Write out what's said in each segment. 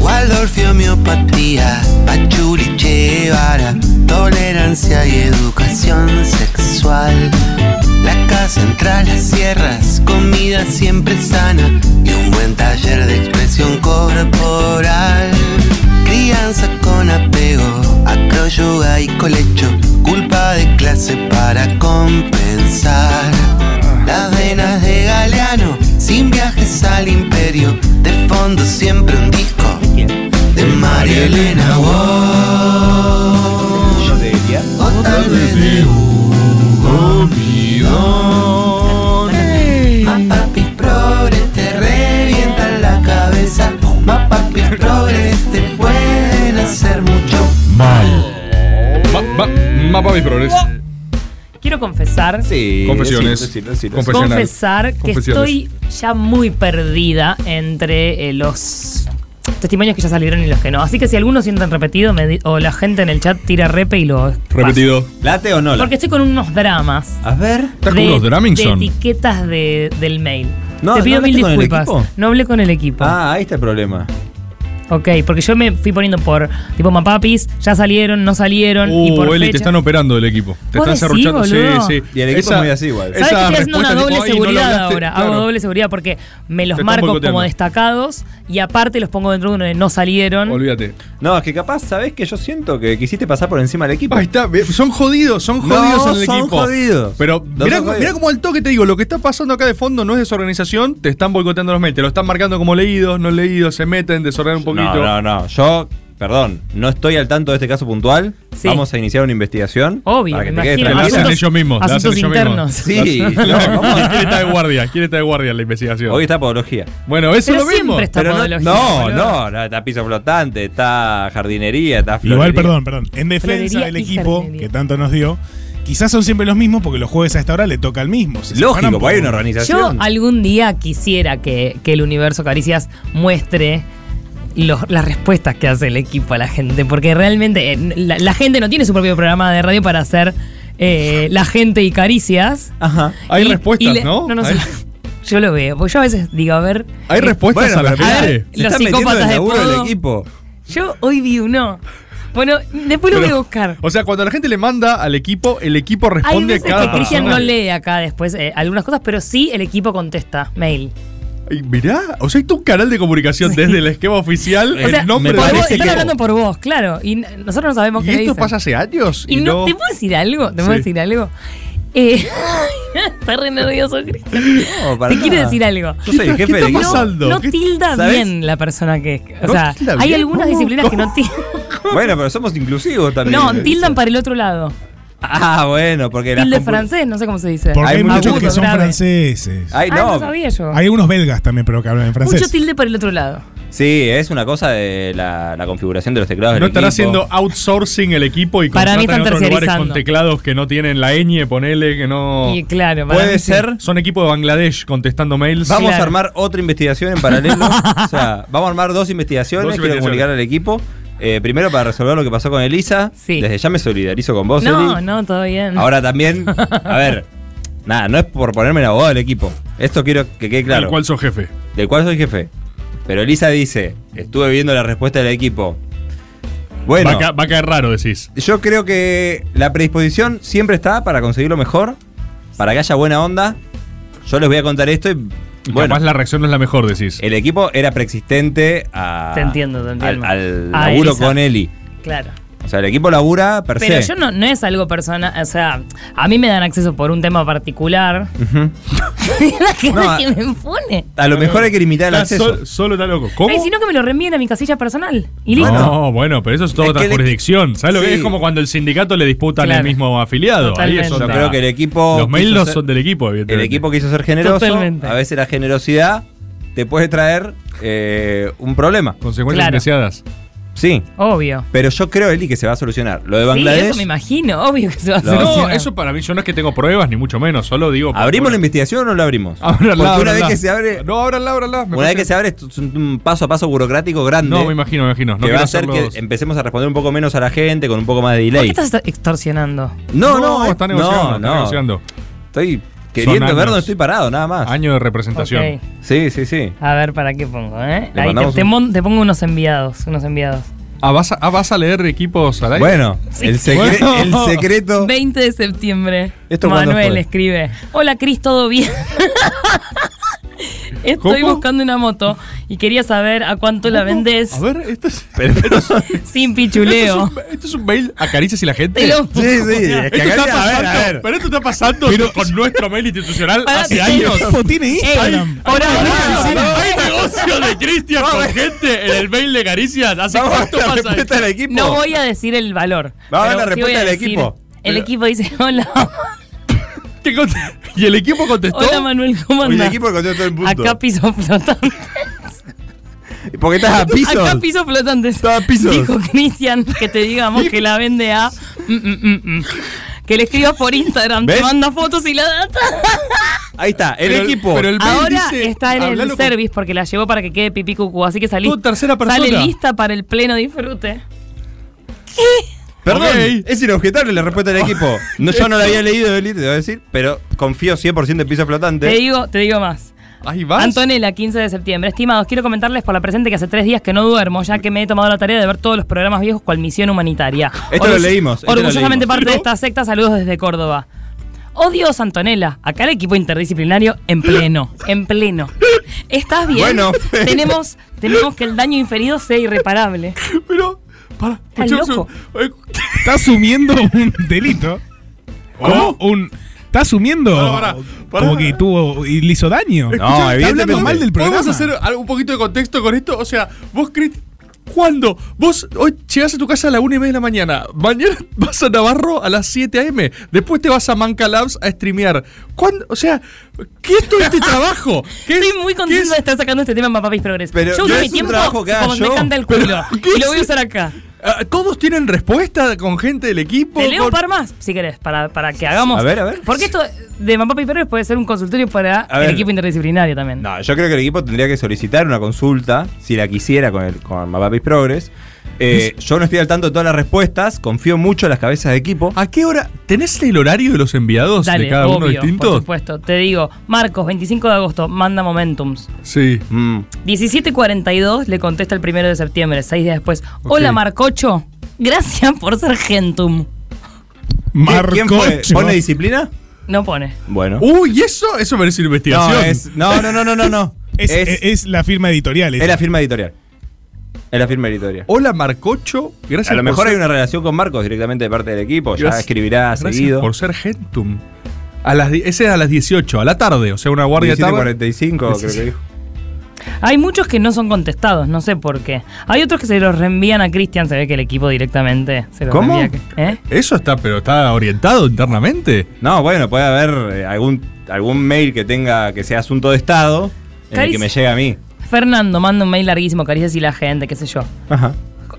Waldorf homeopatía, Pachuli Guevara, tolerancia y educación sexual. La casa entre las sierras, comida siempre sana y un buen taller de expresión corporal. Crianza con apego, acroyoga y colecho, siempre un disco de María Elena Walsh. O tal vez de Hugo Midón. Más papis progres te revientan la cabeza. Más papis progres te pueden hacer mucho Mal. Ma, ma, mapa mis progres. Quiero confesar. Sí. Confesiones. confesar que estoy ya muy perdida entre eh, los testimonios que ya salieron y los que no. Así que si algunos sienten repetido me di- o la gente en el chat tira repe y lo. Repetido. ¿Late o no late? Porque estoy con unos dramas. A ver. ¿Estás con de, unos de Dramingson? etiquetas de- del mail. No, Te ¿no pido mil hablaste con el disculpas. No hablé con el equipo. Ah, ahí está el problema. Ok, porque yo me fui poniendo por tipo mapapis, ya salieron, no salieron y por Uh, Eli, fecha. te están operando del equipo. Te ¿Vos están decís, serruchando. Sí, sí. Y el equipo es muy así igual. ¿Sabes que estoy haciendo una doble tipo, "Ay, no seguridad hablaste", ahora? claro. Hago doble seguridad porque me los Te marco como destacados y aparte los pongo dentro de uno de no salieron. Olvídate. No, es que capaz, ¿sabés que yo siento que quisiste pasar por encima del equipo? Ahí está. Son jodidos, son No, jodidos en el son equipo. jodidos. Pero No mirá, son jodidos. mirá como al toque te digo, lo que está pasando acá de fondo no es desorganización, te están boicoteando los te lo están marcando como leídos, no leídos, se meten, desordenan un poquito. No, no, no. Yo, perdón, no estoy al tanto de este caso puntual. Sí. Vamos a iniciar una investigación. Obvio, para que me te quede. La hacen ellos mismos. la hacen asuntos ellos internos. mismos. Sí, no, vamos a- ¿Quién está de guardia? ¿Quién está de guardia en la investigación? Hoy está podología. bueno, eso Pero es lo mismo. está Pero no, podología, no, no, no, está piso flotante, está jardinería, está Igual, florería. perdón, perdón. En defensa Florería del equipo jardinería. que tanto nos dio, quizás son siempre los mismos porque los jueves a esta hora le toca al mismo. Se Lógico, porque hay una Yo organización. algún día quisiera que, que el universo Caricias muestre los- las respuestas que hace el equipo a la gente, porque realmente eh, la, la gente no tiene su propio programa de radio para hacer eh, la gente y caricias. Ajá. Hay Y- respuestas, y le- ¿no? No, no Hay- sé. Yo lo veo, porque yo a veces digo, a ver, Hay respuestas Bueno, a la gente. se Los psicópatas el de del equipo. yo hoy vi uno. Bueno, después lo Pero- voy a buscar. O sea, cuando la gente le manda al equipo, el equipo Hay responde a veces cada que Cristian no lee acá después eh, algunas cosas, pero sí el equipo contesta mail. Ay, mirá, o sea, hay tu canal de comunicación desde el esquema oficial, O sea, nombre del vos, están hablando por vos, claro. Y nosotros no sabemos ¿Y qué esto dicen. pasa hace años? Y no, ¿te puedo decir algo? ¿Te puedo Sí. decir algo? Eh, está re nervioso, Cristian. No, Te quiero nada. decir algo. Yo soy el jefe ¿Qué está pasando? No ¿Qué- tilda ¿sabes? bien la persona que es. O ¿No sea, hay algunas ¿Cómo? disciplinas que no tildan. Bueno, pero somos inclusivos también. No, tildan para el otro lado. Ah, bueno, porque las Tilde compu- francés, no sé cómo se dice. Porque hay, Hay muchos que son grave. franceses. Ay, Ah, no. no sabía yo. Hay unos belgas también, pero que hablan en francés. Mucho tilde para el otro lado. Sí, es una cosa de la, la configuración de los teclados del ¿No estará equipo. haciendo outsourcing el equipo y Para mí contratan en están otros lugares con teclados que no tienen la ñ, ponele, que no... Y claro, para Puede mí sí. ser. Son equipo de Bangladesh contestando mails. Vamos Claro. a armar otra investigación en paralelo. o sea, vamos a armar dos investigaciones. Dos Quiero investigaciones. comunicar al equipo. Eh, primero para resolver lo que pasó con Elisa. Sí. Desde ya me solidarizo con vos, No, Eli. no, todo bien. Ahora también, a ver, nada, no es por ponerme el abogado del equipo. Esto quiero que quede claro. Del cual sos jefe. del cual soy jefe. Pero Elisa dice, estuve viendo la respuesta del equipo. Bueno, Va, a ca- va a caer raro, decís. yo creo que la predisposición siempre está para conseguir lo mejor, para que haya buena onda. Yo les voy a contar esto y Y bueno, Capaz la reacción no es la mejor, decís. el equipo era preexistente a, Te entiendo, te entiendo. al, al A laburo Elisa. con Eli. Claro. O sea, el equipo labura per Pero se. yo no, no es algo personal, o sea, a mí me dan acceso por un tema particular. Ujú. la gente No, a- que me pone. A lo mejor hay que limitar el Está acceso. sol- solo está loco. ¿Cómo? Ay, sino que me lo reenvíen a mi casilla personal. Y listo. No, bueno, pero eso es toda Es otra que el- jurisdicción. ¿Sabes lo que Sí. es? como cuando el sindicato le disputan Claro. El mismo afiliado. Ahí es Totalmente. Yo otra- creo que el equipo. Los mails quiso no ser- son del equipo, El evidentemente. equipo quiso ser generoso. Totalmente. A veces la generosidad te puede traer eh, un problema. Consecuencias Claro. indeseadas. Sí. Obvio. Pero yo creo, Eli, que se va a solucionar. Lo de Sí, Bangladesh. eso me imagino, obvio que se va a No, No, solucionar. eso para mí, yo no es que tengo pruebas, ni mucho menos, solo digo. ¿Abrimos la investigación o no la abrimos? ábranla, Porque una ábranla. vez que se abre. No, ábranla, ábranla. me Una vez que se abre, esto es un paso a paso burocrático grande. No, me imagino, me imagino. No que va a hacer que empecemos a responder un poco menos a la gente con un poco más de ¿Por delay. qué estás extorsionando? No, No, no, está negociando, no, está no. negociando. Estoy queriendo ver dónde estoy parado, nada más. Año de representación. Sí, sí, sí. A ver, ¿para qué pongo, eh? Ahí te, mandamos te un- mon- te pongo unos enviados, unos enviados. Ah, ¿vas a, ah, ¿vas a leer equipos al aire? Bueno, el, secre- Bueno. el secreto. 20 de septiembre. ¿Esto Manuel escribe. Hola Cris, ¿todo bien? Estoy ¿Cómo? buscando una moto y quería saber a cuánto la vendés A ver, esto es, Pero- pero- sí, sin esto, pichuleo. es un, esto es un mail a caricias y la gente. Lo sí. Es que Esto acá- está a ver, a ver. pero esto está pasando con nuestro mail institucional hace años. ¿Cómo tiene Instagram? ahora- Hay negocio de Cristian con gente en el mail de caricias. ¿Hace cuánto la pasa esto? del equipo. No voy a decir el valor. Vamos a ver la sí respuesta del equipo. El Pero- equipo dice, hola, ¿Qué y el equipo contestó. hola Manuel, ¿cómo Y el equipo contestó en punto. Acá piso flotante. Porque estás a piso. Acá piso flotante. Estaba a pisos. Dijo Cristian que te digamos que la vende a... mm, mm, mm, mm. Que le escribas por Instagram, te manda fotos y la data. Ahí está, el Pero- equipo. pero el- mail Ahora dice, está en el con- service porque la llevó para que quede pipí cucú, así que salí. Tú, tercera persona. Sale lista para el pleno disfrute. Perdón, es inobjetable la respuesta del equipo. No, yo no la había leído, Eli, te voy a decir, pero confío 100% en piso flotante. Te digo, te digo más. Ahí vas. Antonella, 15 de septiembre. Estimados, quiero comentarles por la presente que hace tres días que no duermo, ya que me he tomado la tarea de ver todos los programas viejos cual misión humanitaria. Esto lo leímos, esto lo Orgullosamente leímos. parte de ¿Sí, no? esta secta, saludos desde Córdoba. Oh Dios, Antonella, acá el equipo interdisciplinario en pleno, en pleno. ¿Estás bien? Bueno, tenemos, tenemos que el daño inferido sea irreparable. Pero. Para, Estás loco. Está asumiendo un delito. ¿Cómo? O Un, está asumiendo Pará, pará, pará. como que tuvo y le hizo daño. No, está hablando evidentemente. mal del programa. ¿Podemos hacer un poquito de contexto con esto? O sea, vos, Cris, ¿cuándo? Vos hoy llegás a tu casa a la 1 y media de la mañana. Mañana vas a Navarro a las 7 a.m. Después te vas a Manca Labs a streamear. ¿Cuándo? O sea, ¿qué es todo este trabajo? ¿Qué Estoy es- muy qué contenta es- de estar sacando este tema en Papá Progress. Pero yo no uso mi tiempo como me canta el culo. ¿qué Y lo voy a usar acá. Ah, ¿Todos tienen respuesta con gente del equipo? Te leo un par más, si querés, para, para que hagamos. A ver, a ver. Porque esto de Mamá Progress puede ser un consultorio para A ver. el equipo interdisciplinario también. No, yo creo que el equipo tendría que solicitar una consulta, si la quisiera, con, el, con Mapapis Progress. Eh, yo no estoy al tanto de todas las respuestas, confío mucho en las cabezas de equipo. ¿A qué hora? ¿Tenés el horario de los enviados Dale, de cada uno obvio, por distinto? supuesto. Te digo, Marcos, 25 de agosto, manda Momentums. Sí. Mm. 17.42 le contesta el primero de septiembre, seis días después. Hola. Marcocho. Gracias por ser gentum. Marcocho. ¿Quién fue? ¿Pone disciplina? No pone. Bueno. Uy, eso, eso merece una investigación. No, es, no, no, no, no, no, no. Es, es, es- es la firma editorial. esa. es la firma editorial. Es la firma editorial. Hola, Marcocho. Gracias A lo por mejor ser- hay una relación con Marcos directamente de parte del equipo, ya escribirá gracias seguido. por ser Gentum. A las, ese es a las 18, a la tarde, o sea, una guardia de tarde. 17.45 creo que dijo. Hay muchos que no son contestados, no sé por qué. Hay otros que se los reenvían a Cristian, se ve que el equipo directamente se los ¿Cómo? reenvía. ¿Eh? Eso está, pero está orientado internamente. No, bueno, puede haber eh, algún, algún mail que tenga que sea asunto de Estado en el que me llegue a mí. Fernando manda un mail larguísimo, caricias y la gente, qué sé yo. Ajá.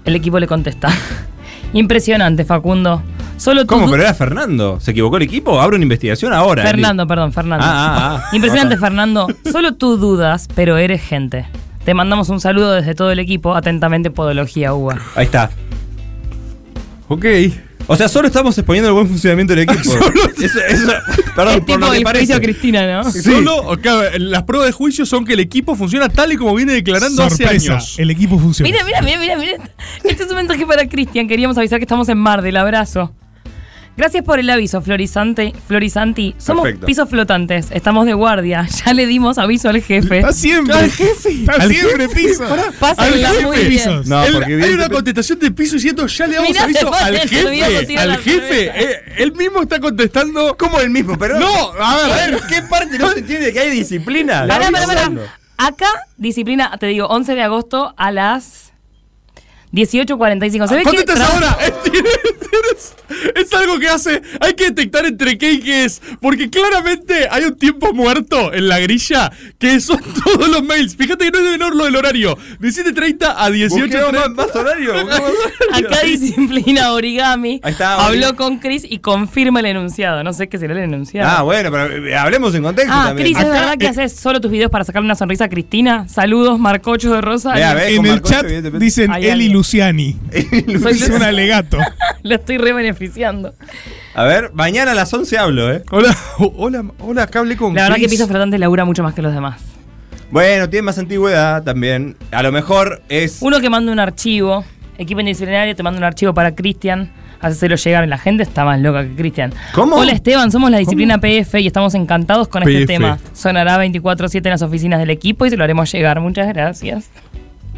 El equipo le contesta. Impresionante, Facundo. Solo. ¿Cómo? Pero era Fernando. ¿Se equivocó el equipo? Abro una investigación ahora. Eli. Fernando, perdón, Fernando. Ah, ah, ah. Impresionante. Fernando. Solo tú dudas, pero eres gente. Te mandamos un saludo desde todo el equipo. Atentamente, Podología UBA. Ahí está. Ok. O sea, solo estamos exponiendo el buen funcionamiento del equipo. eso, eso, perdón, es por tipo lo que parece. a Cristina, ¿no? Solo, ok, las pruebas de juicio son que el equipo funciona tal y como viene declarando hace Sorpresa, años. el equipo funciona. Mira, mira, mira, mira, mira. Este es un mensaje para Cristian. Queríamos avisar que estamos en Mar del abrazo. Gracias por el aviso, Florizante, Florizanti. Somos Perfecto. pisos flotantes, estamos de guardia. Ya le dimos aviso al jefe. Está siempre. Al jefe. Está Al siempre jefe, piso. pará. Pásenla al muy jefe. bien. Pisos. No, El- porque hay una contestación de piso diciendo ya le damos Mirá, aviso al se jefe. tirar Al la jefe. Eh, él mismo está contestando. ¿Cómo el mismo? Pero No, a ver, a ver, ¿qué parte no se entiende que hay disciplina? Pará, pará, pará. Hablando. Acá, disciplina, te digo, 11 de agosto a las 18.45. Se ve ¿Cuándo que ahora? Es, algo que hace. Hay que detectar entre qué y qué es. Porque claramente hay un tiempo muerto en la grilla que son todos los mails. Fíjate que no es de menor lo del horario. De 7.30 a 18.30. más, más horario. busquemos más horario. Acá disciplina origami. Ahí está, Habló Origami. con Chris y confirma el enunciado. No sé qué será el enunciado. Ah, bueno, pero eh, hablemos en contexto Ah, también. Cris, ¿es Acá, verdad que eh, haces solo tus videos para sacarle una sonrisa a Cristina? Saludos, Marcocho de Rosa. Vea, ve. En el Marcocho, chat dicen Hay Eli. Luciani. Es un alegato. Lo estoy re beneficiando. A ver, mañana a las 11 hablo, ¿eh? Hola, hola, hola, acá hablé con La verdad que. Piso Flotante labura mucho más que los demás. Bueno, tiene más antigüedad también. A lo mejor es. Uno que manda un archivo, equipo indisciplinario te manda un archivo para Cristian, hacérselo llegar. La gente está más loca que Cristian. ¿Cómo? Hola Esteban, somos la disciplina PF y estamos encantados con este tema. Sonará 24-7 en las oficinas del equipo y se lo haremos llegar. Muchas gracias.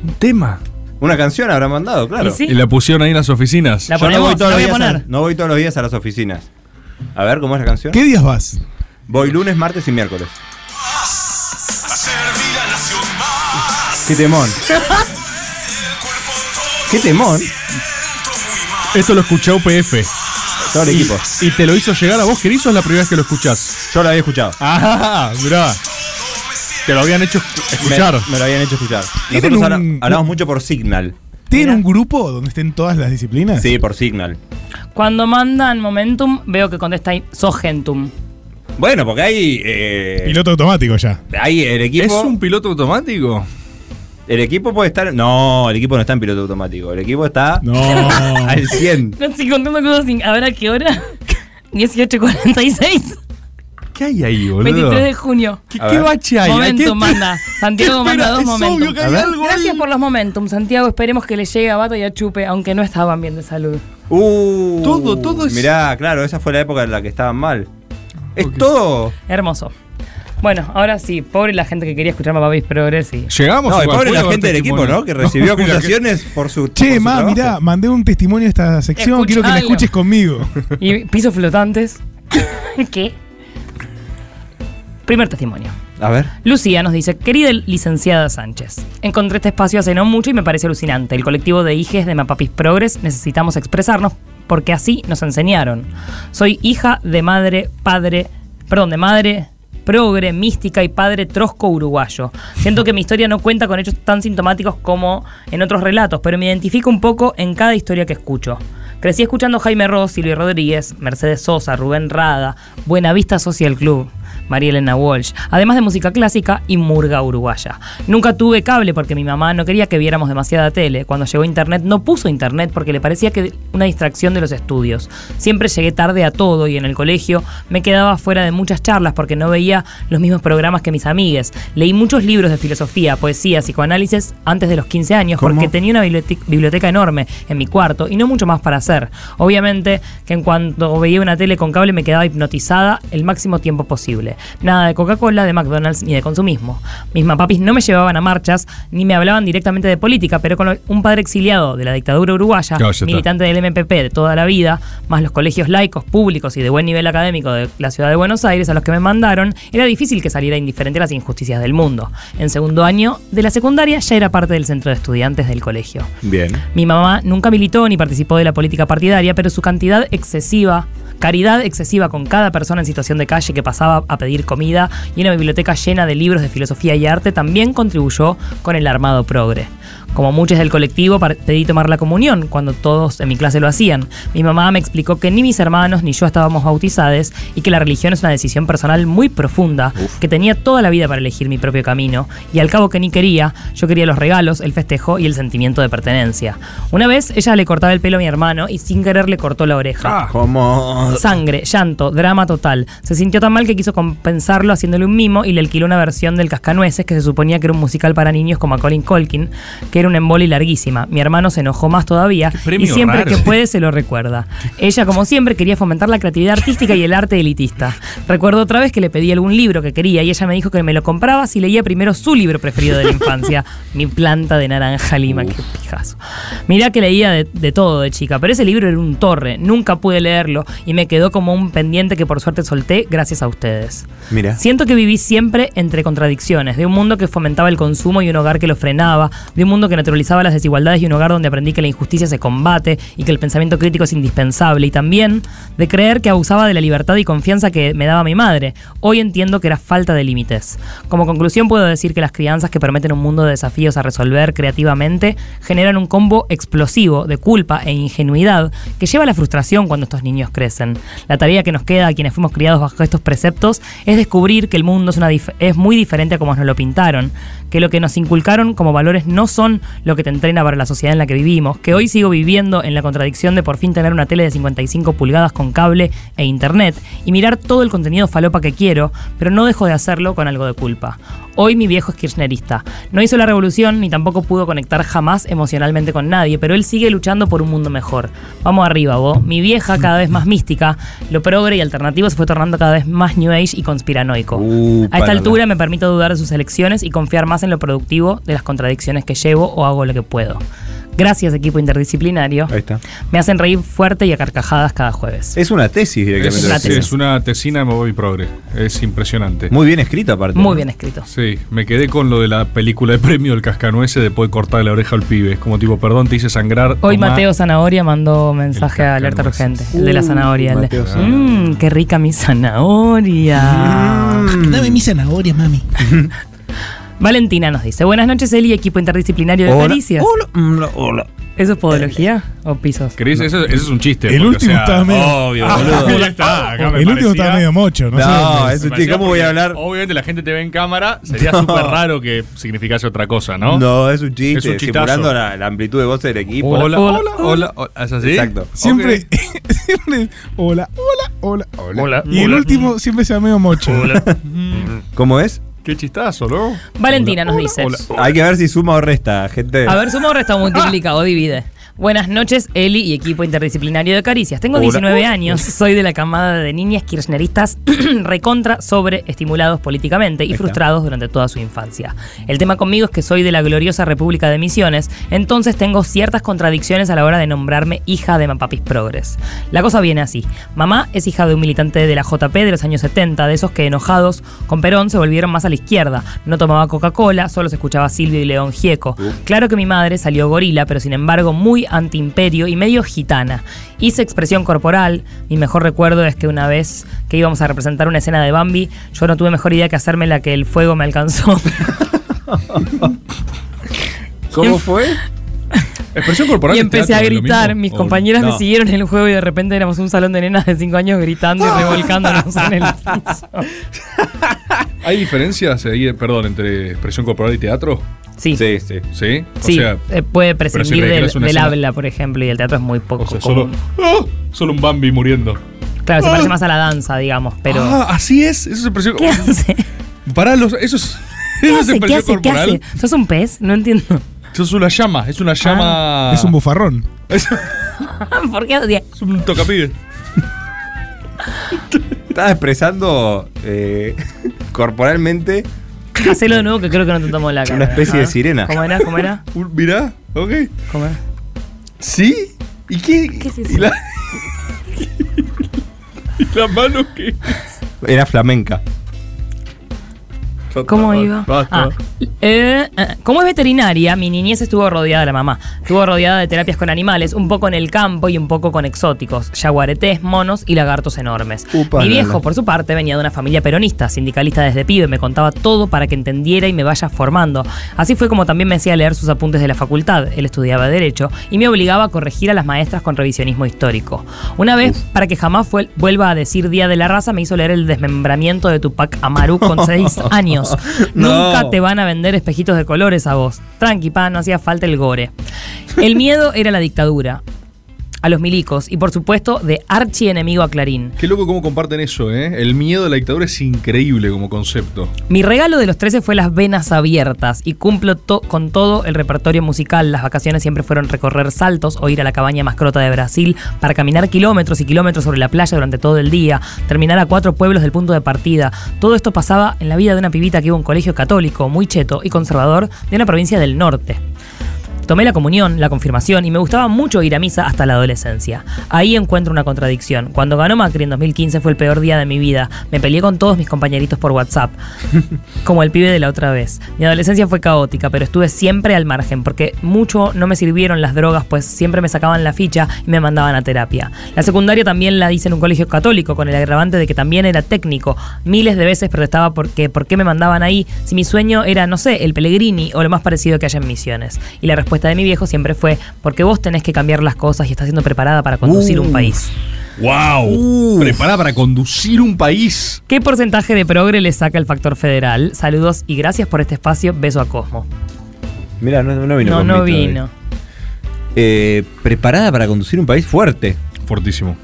Un tema. Una canción habrá mandado, claro. ¿Y sí? Y la pusieron ahí en las oficinas. La Yo no ponemos, voy, todos la los voy a días a, no voy todos los días a las oficinas. A ver, ¿cómo es la canción? ¿Qué días vas? Voy lunes, martes y miércoles. Qué temón. Qué temón. Esto lo escuchó UPF. Todo el Y, equipo. y te lo hizo llegar a vos, querido, o es la primera vez que lo escuchás? Yo lo había escuchado. Ah, mirá. Te lo habían hecho escu- escuchar. Me, me lo habían hecho escuchar. ¿Tienen Nosotros un- habla- hablamos mucho por Signal. ¿Tienen Mira. un grupo donde estén todas las disciplinas? Sí, por Signal. Cuando mandan Momentum, veo que contesta ahí, Sogentum. Bueno, porque hay. eh, Piloto automático ya. hay el equipo. ¿Es un piloto automático? El equipo puede estar. No, el equipo no está en piloto automático. El equipo está No. al 100. No estoy contando cosas sin. A ver a qué hora. 18.46. ¿Qué hay ahí, boludo? 23 de junio. ¿Qué, qué bache hay? Momentum ¿Qué- manda. Santiago ¿Qué manda dos algo Gracias por los momentum, Santiago. Esperemos que le llegue a Bata y a Chupe, aunque no estaban bien de salud. Uh, Todo, todo es- Mirá, claro, esa fue la época en la que estaban mal. Es todo. Hermoso. Bueno, ahora sí, pobre la gente que quería escuchar a Papis Progress y. Llegamos No, y pobre la gente del equipo. ¿no? Que recibió acusaciones por su. por Che, su ma, mirá, mandé un testimonio a esta sección. Quiero que la escuches conmigo. Y pisos flotantes. ¿Qué? Primer testimonio. A ver. Lucía nos dice, querida licenciada Sánchez, encontré este espacio hace no mucho y me parece alucinante. El colectivo de hijes de Mapapis Progress necesitamos expresarnos porque así nos enseñaron. Soy hija de madre, padre, perdón, de madre progre, mística y padre trosco uruguayo. Siento que mi historia no cuenta con hechos tan sintomáticos como en otros relatos, pero me identifico un poco en cada historia que escucho. Crecí escuchando Jaime Ross, Silvio Rodríguez, Mercedes Sosa, Rubén Rada, Buenavista Social Club, María Elena Walsh, además de música clásica y murga uruguaya. Nunca tuve cable porque mi mamá no quería que viéramos demasiada tele. Cuando llegó internet no puso internet porque le parecía que una distracción de los estudios. Siempre llegué tarde a todo y en el colegio me quedaba fuera de muchas charlas porque no veía los mismos programas que mis amigues. Leí muchos libros de filosofía, poesía, psicoanálisis antes de los 15 años ¿Cómo? porque tenía una biblioteca, biblioteca enorme en mi cuarto y no mucho más para hacer. Obviamente que en cuanto veía una tele con cable me quedaba hipnotizada el máximo tiempo posible. Nada de Coca-Cola, de McDonald's ni de consumismo. Mis mapapis no me llevaban a marchas ni me hablaban directamente de política, pero con un padre exiliado de la dictadura uruguaya, Claro, militante del MPP de toda la vida, más los colegios laicos, públicos y de buen nivel académico de la ciudad de Buenos Aires a los que me mandaron, era difícil que saliera indiferente a las injusticias del mundo. En segundo año de la secundaria ya era parte del centro de estudiantes del colegio. Bien. Mi mamá nunca militó ni participó de la política partidaria, pero su cantidad excesiva, caridad excesiva con cada persona en situación de calle que pasaba a pedir comida y una biblioteca llena de libros de filosofía y arte también contribuyó con el armado progre. Como muchos del colectivo, pedí tomar la comunión cuando todos en mi clase lo hacían. Mi mamá me explicó que ni mis hermanos ni yo estábamos bautizados y que la religión es una decisión personal muy profunda, que tenía toda la vida para elegir mi propio camino y al cabo que ni quería, yo quería los regalos, el festejo y el sentimiento de pertenencia. Una vez ella le cortaba el pelo a mi hermano y sin querer le cortó la oreja. Ah. Como. Sangre, llanto, drama total. Se sintió tan mal que quiso compensarlo haciéndole un mimo y le alquiló una versión del Cascanueces que se suponía que era un musical para niños como a Colin Colkin, que era un emboli larguísima. Mi hermano se enojó más todavía y siempre raro. que puede se lo recuerda. Ella, como siempre, quería fomentar la creatividad artística y el arte elitista. Recuerdo otra vez que le pedí algún libro que quería y ella me dijo que me lo compraba si leía primero su libro preferido de la infancia, Mi planta de naranja lima. Qué pijazo. Mirá que leía de, de todo de chica, pero ese libro era un torre. Nunca pude leerlo y me quedó como un pendiente que por suerte solté gracias a ustedes. Mira. Siento que viví siempre entre contradicciones, de un mundo que fomentaba el consumo y un hogar que lo frenaba, de un mundo que que naturalizaba las desigualdades y un hogar donde aprendí que la injusticia se combate y que el pensamiento crítico es indispensable. Y también de creer que abusaba de la libertad y confianza que me daba mi madre. Hoy entiendo que era falta de límites. Como conclusión puedo decir que las crianzas que permiten un mundo de desafíos a resolver creativamente generan un combo explosivo de culpa e ingenuidad que lleva a la frustración cuando estos niños crecen. La tarea que nos queda a quienes fuimos criados bajo estos preceptos es descubrir que el mundo es, es muy diferente a como nos lo pintaron, que lo que nos inculcaron como valores no son lo que te entrena para la sociedad en la que vivimos, que hoy sigo viviendo en la contradicción de por fin tener una tele de 55 pulgadas con cable e internet y mirar todo el contenido falopa que quiero, pero no dejo de hacerlo con algo de culpa. Hoy mi viejo es kirchnerista. No hizo la revolución ni tampoco pudo conectar jamás emocionalmente con nadie, pero él sigue luchando por un mundo mejor. Vamos arriba, vos. Mi vieja, cada vez más mística, lo progre y alternativo se fue tornando cada vez más New Age y conspiranoico. Uh, a esta altura me permito dudar de sus elecciones y confiar más en lo productivo de las contradicciones que llevo o hago lo que puedo. Gracias, equipo interdisciplinario. Ahí está. Me hacen reír fuerte y a carcajadas cada jueves. Es una tesis directamente. Es una tesis. es una tesina de Moby Progre. Es impresionante. Muy bien escrita aparte. Muy ¿no? bien escrito. Sí, me quedé con lo de la película de premio El Cascanueces de poder cortar la oreja al pibe. Es como tipo, perdón, te hice sangrar. Hoy tomá. Mateo Zanahoria mandó mensaje a alerta urgente. El de la zanahoria. el de, Mateo Mmm, qué rica mi zanahoria. Mm. Dame mi zanahoria, mami. Valentina nos dice: Buenas noches, Eli, equipo interdisciplinario de Hola, Caricias. hola, mm, hola. ¿Eso es podología o pisos? ¿Querés? Eso, eso es un chiste. El último estaba medio- Obvio, Ah, boludo. ya está. acá El último estaba medio mocho, no, No, sé. es un chiste. ¿Cómo voy a hablar? Obviamente la gente te ve en cámara. Sería súper raro que significase otra cosa, ¿no? No, es un chiste. Es un simulando la, la amplitud de voz del equipo. Hola, Hola, hola, hola, hola. ¿Es así? Exacto. Siempre, siempre, hola, hola, hola, hola. Hola, Y el hola. último siempre se va medio mocho. ¿Cómo es? Qué chistazo, ¿no? Valentina Hola, nos dice: hola. Hay que ver si suma o resta, gente. A ver, suma o resta, multiplica o divide. Buenas noches, Eli y equipo interdisciplinario de Caricias. Tengo Hola. 19 años, soy de la camada de niñas kirchneristas recontra sobreestimulados políticamente y frustrados durante toda su infancia. El tema conmigo es que soy de la gloriosa República de Misiones, entonces tengo ciertas contradicciones a la hora de nombrarme hija de Mapapis Progres. La cosa viene así. Mamá es hija de un militante de la JP de los años 70, de esos que enojados con Perón se volvieron más a la izquierda. No tomaba Coca-Cola, solo se escuchaba Silvio y León Gieco. Claro que mi madre salió gorila, pero sin embargo muy antiimperio y medio gitana. Hice expresión corporal. Mi mejor recuerdo es que una vez que íbamos a representar una escena de Bambi, yo no tuve mejor idea que hacerme la que el fuego me alcanzó. ¿Cómo fue? Expresión corporal. y empecé a teatro, ¿es lo gritar. Mis ¿O compañeras me siguieron en el juego y de repente éramos un salón de nenas de 5 años gritando y revolcándonos en el piso. ¿Hay diferencias ahí, perdón, entre expresión corporal y teatro? Sí. Sí, sí. ¿Sí? O Sí, sea, eh, puede prescindir del, escena- habla, por ejemplo, y el teatro es muy poco o sea, solo. ¡Ah! solo un Bambi muriendo. Claro, se parece más a la danza, digamos, pero. Ah, así es. Eso es expresión ¿Qué hace? Pará, los, eso es. ¿Qué eso es hace? ¿Qué hace? ¿Qué corporal. hace? ¿Sos un pez? No entiendo. Eso es una llama. Es una llama. Es un bufarrón. es, ¿Por qué odia? es un tocapibe. Estás expresando eh, corporalmente Hacelo de nuevo que creo que no te tomo la cara. una especie de sirena. ¿Cómo era? ¿Cómo era? Mirá, ok. ¿Cómo era? ¿Sí? ¿Y qué? ¿Qué es eso? ¿Y la, ¿Y la mano qué? Era flamenca. ¿Cómo iba? Ah, eh, eh, como es veterinaria, mi niñez estuvo rodeada de la mamá. Estuvo rodeada de terapias con animales, un poco en el campo y un poco con exóticos, yaguaretés, monos y lagartos enormes. Upa, mi nana. viejo, por su parte, venía de una familia peronista, sindicalista desde pibe, me contaba todo para que entendiera y me vaya formando. Así fue como también me hacía leer sus apuntes de la facultad. Él estudiaba Derecho y me obligaba a corregir a las maestras con revisionismo histórico. Una vez, para que jamás fue- vuelva a decir Día de la Raza, me hizo leer el desmembramiento de Tupac Amaru con seis años. No. Nunca te van a vender espejitos de colores a vos. Tranqui, pa, no hacía falta el gore. El miedo era la dictadura. A los milicos y por supuesto de archienemigo a Clarín. Qué loco cómo comparten eso, ¿eh? El miedo a la dictadura es increíble como concepto. Mi regalo de los 13 fue las venas abiertas y cumplo to- con todo el repertorio musical. Las vacaciones siempre fueron recorrer saltos o ir a la cabaña mascrota de Brasil para caminar kilómetros y kilómetros sobre la playa durante todo el día, terminar a cuatro pueblos del punto de partida. Todo esto pasaba en la vida de una pibita que iba a un colegio católico, muy cheto y conservador de una provincia del norte. Tomé la comunión, la confirmación y me gustaba mucho ir a misa hasta la adolescencia. Ahí encuentro una contradicción. Cuando ganó Macri en 2015 fue el peor día de mi vida. Me peleé con todos mis compañeritos por WhatsApp, como el pibe de la otra vez. Mi adolescencia fue caótica, pero estuve siempre al margen porque mucho no me sirvieron las drogas, pues siempre me sacaban la ficha y me mandaban a terapia. La secundaria también la hice en un colegio católico, con el agravante de que también era técnico. Miles de veces protestaba porque por qué me mandaban ahí si mi sueño era, no sé, el Pellegrini o lo más parecido que haya en Misiones. Y la respuesta de mi viejo siempre fue, porque vos tenés que cambiar las cosas y estás siendo preparada para conducir un país. ¡Wow! Preparada para conducir un país. ¿Qué porcentaje de progre le saca el factor federal? Saludos y gracias por este espacio. Beso a Cosmo. Mira, no, no vino No, no vino. Eh, preparada para conducir un país fuerte. Fortísimo.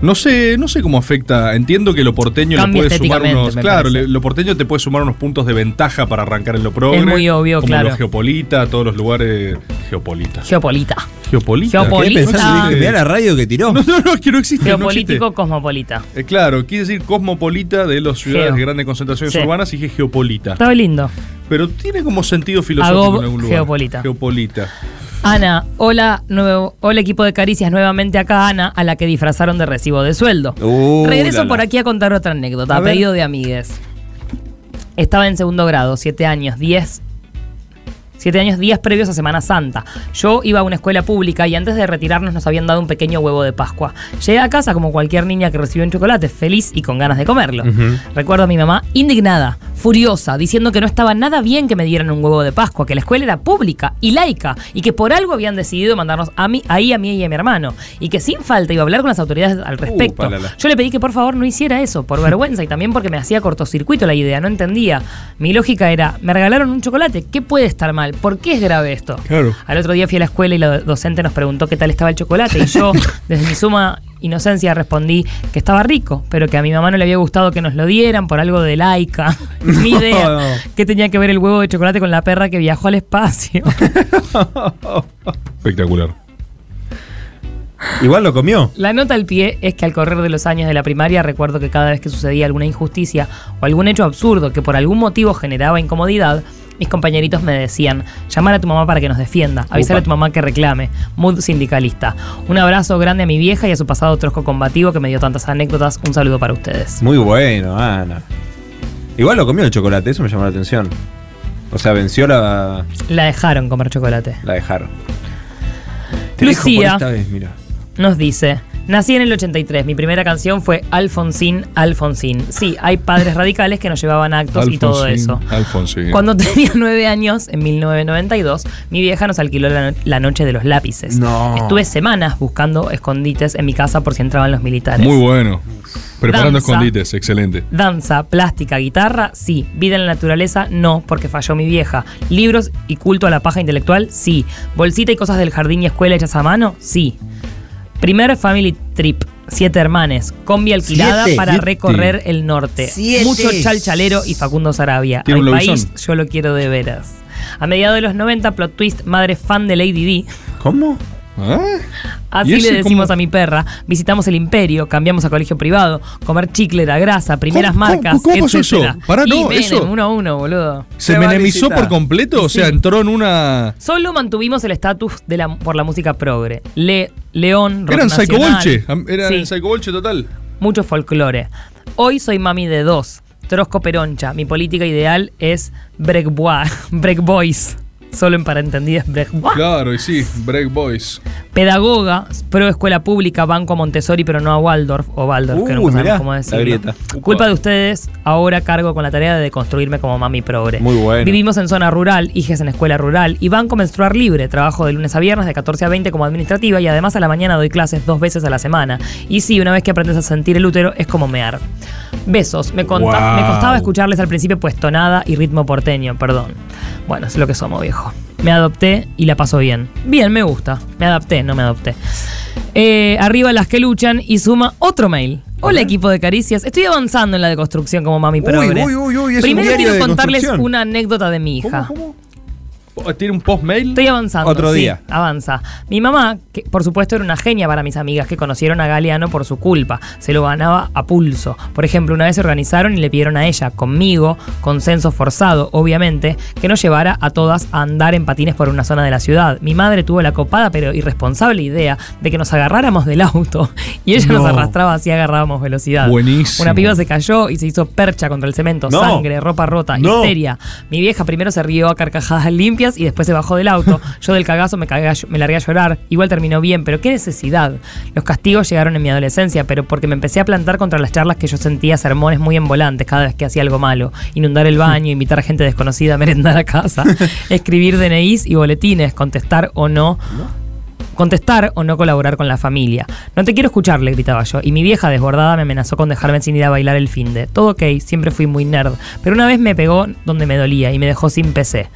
No sé, no sé cómo afecta. Entiendo que lo porteño le puede sumar unos. Claro, le- lo porteño te puede sumar unos puntos de ventaja para arrancar en lo progre. Es muy obvio, como claro. Los geopolita, todos los lugares. Geopolita. Geopolita. Geopolita. Geopolita. ¿Qué pensás? Que Mirá la radio que tiró. No, no, no, es que no existe. no Geopolítico existe. cosmopolita. Eh, claro, quiere decir cosmopolita de las ciudades Geo. de grandes concentraciones Sí. urbanas y que geopolita. Estaba lindo. Pero tiene como sentido filosófico Hago en algún lugar. geopolita. Geopolita. Ana, hola, nuevo, hola equipo de Caricias, nuevamente acá Ana, a la que disfrazaron de recibo de sueldo. Uh, Regreso por aquí a contar otra anécdota, A pedido de amigues. Estaba en segundo grado, siete años, 10. Siete años, días previos a Semana Santa. Yo iba a una escuela pública y antes de retirarnos nos habían dado un pequeño huevo de Pascua. Llegué a casa como cualquier niña que recibió un chocolate, feliz y con ganas de comerlo. Recuerdo a mi mamá indignada, furiosa, diciendo que no estaba nada bien que me dieran un huevo de Pascua, que la escuela era pública y laica y que por algo habían decidido mandarnos a mí, ahí a mí y a mi hermano. Y que sin falta iba a hablar con las autoridades al respecto. Yo le pedí que por favor no hiciera eso, por vergüenza y también porque me hacía cortocircuito la idea, no entendía. Mi lógica era, me regalaron un chocolate, ¿qué puede estar mal? ¿Por qué es grave esto? Claro. Al otro día fui a la escuela y la docente nos preguntó qué tal estaba el chocolate y yo, desde mi suma inocencia, respondí que estaba rico, pero que a mi mamá no le había gustado que nos lo dieran por algo de laica. Ni idea No. que tenía que ver el huevo de chocolate con la perra que viajó al espacio. Espectacular. Igual lo comió. La nota al pie es que al correr de los años de la primaria recuerdo que cada vez que sucedía alguna injusticia o algún hecho absurdo que por algún motivo generaba incomodidad, mis compañeritos me decían, llamar a tu mamá para que nos defienda, avisar a tu mamá que reclame, mood sindicalista. Un abrazo grande a mi vieja y a su pasado trosco combativo que me dio tantas anécdotas. Un saludo para ustedes. Muy bueno, Ana. Igual lo comió el chocolate, eso me llamó la atención. O sea, venció la. La dejaron comer chocolate. la dejaron. Te Lucía. vez, mira. Nos dice, nací en el 83, mi primera canción fue Alfonsín, Alfonsín. Sí, hay padres radicales que nos llevaban a actos y todo eso. Alfonsín. Cuando tenía nueve años, en 1992, mi vieja nos alquiló la, no- la noche de los lápices. No. Estuve semanas buscando escondites en mi casa por si entraban los militares. Muy bueno. Preparando Danza. escondites, excelente. Danza, plástica, guitarra, sí. Vida en la naturaleza, no, porque falló mi vieja. Libros y culto a la paja intelectual, sí. Bolsita y cosas del jardín y escuela hechas a mano, sí. Primer family trip. Siete hermanes, combi alquilada Siete. para Siete. recorrer el norte. Siete. Mucho chalchalero y Facundo Sarabia. Tiene Al un país, yo lo quiero de veras. A mediados de los 90, plot twist, madre fan de Lady D. ¿Cómo? ¿Ah? Así ¿Y le decimos cómo? a mi perra. Visitamos el imperio, cambiamos a colegio privado, comer chicle era grasa, primeras ¿Cómo- marcas, cómo- cómo pasó eso? Pará, Y no, Menem, eso- uno a uno, boludo. ¿Se menemizó por completo? O sea, entró en una. Solo mantuvimos el estatus de la, por la música progre. Le, León, rock Eran nacional. Psychobolche. Eran Sí, Psychobolche total. mucho folclore. Hoy soy mami de dos. Trosco Peroncha. Mi política ideal es Break, Bois, break Boys. Solo en para entendidas Break Bois. Claro, y sí, Break Boys. Pedagoga, pro escuela pública, banco a Montessori, pero no a Waldorf o Waldorf, que no Uy, sabemos cómo la decirlo. grieta. Culpa de ustedes, ahora cargo con la tarea de construirme como mami progre. Muy bueno. Vivimos en zona rural, hijes en escuela rural y banco menstruar libre. Trabajo de lunes a viernes de 14 a 20 como administrativa y además a la mañana doy clases dos veces a la semana. Y sí, una vez que aprendes a sentir el útero es como mear. Besos. Me, conta- Wow. me costaba escucharles al principio pues tonada y ritmo porteño, perdón. Bueno, es lo que somos, viejo. Me adopté y la paso bien. Bien, me gusta. Me adapté, no me adopté. Eh, arriba las que luchan y suma otro mail. Hola equipo de caricias. Estoy avanzando en la deconstrucción como mami progre. uy, uy, uy, es un Primero quiero de contarles una anécdota de mi hija. ¿Tiene un post-mail? Estoy avanzando. Otro sí, día. avanza. Mi mamá, que por supuesto era una genia para mis amigas que conocieron a Galeano por su culpa. Se lo ganaba a pulso. Por ejemplo, una vez se organizaron y le pidieron a ella, conmigo, consenso forzado, obviamente, que nos llevara a todas a andar en patines por una zona de la ciudad. Mi madre tuvo la copada pero irresponsable idea de que nos agarráramos del auto y ella nos No. arrastraba así agarrábamos velocidad. Buenísimo. Una piba se cayó y se hizo percha contra el cemento, No. sangre, ropa rota, No. histeria. Mi vieja primero se rió a carcajadas limpias y después se bajó del auto. Yo del cagazo me, cagué me largué a llorar. Igual terminó bien, pero qué necesidad. Los castigos llegaron en mi adolescencia, pero porque me empecé a plantar contra las charlas que yo sentía sermones muy envolantes cada vez que hacía algo malo. Inundar el baño, invitar a gente desconocida a merendar a casa, escribir DNIs y boletines, contestar o no contestar o no colaborar con la familia. No te quiero escuchar, le gritaba yo, y mi vieja desbordada me amenazó con dejarme sin ir a bailar el fin de. Todo ok, siempre fui muy nerd, pero una vez me pegó donde me dolía y me dejó sin PC.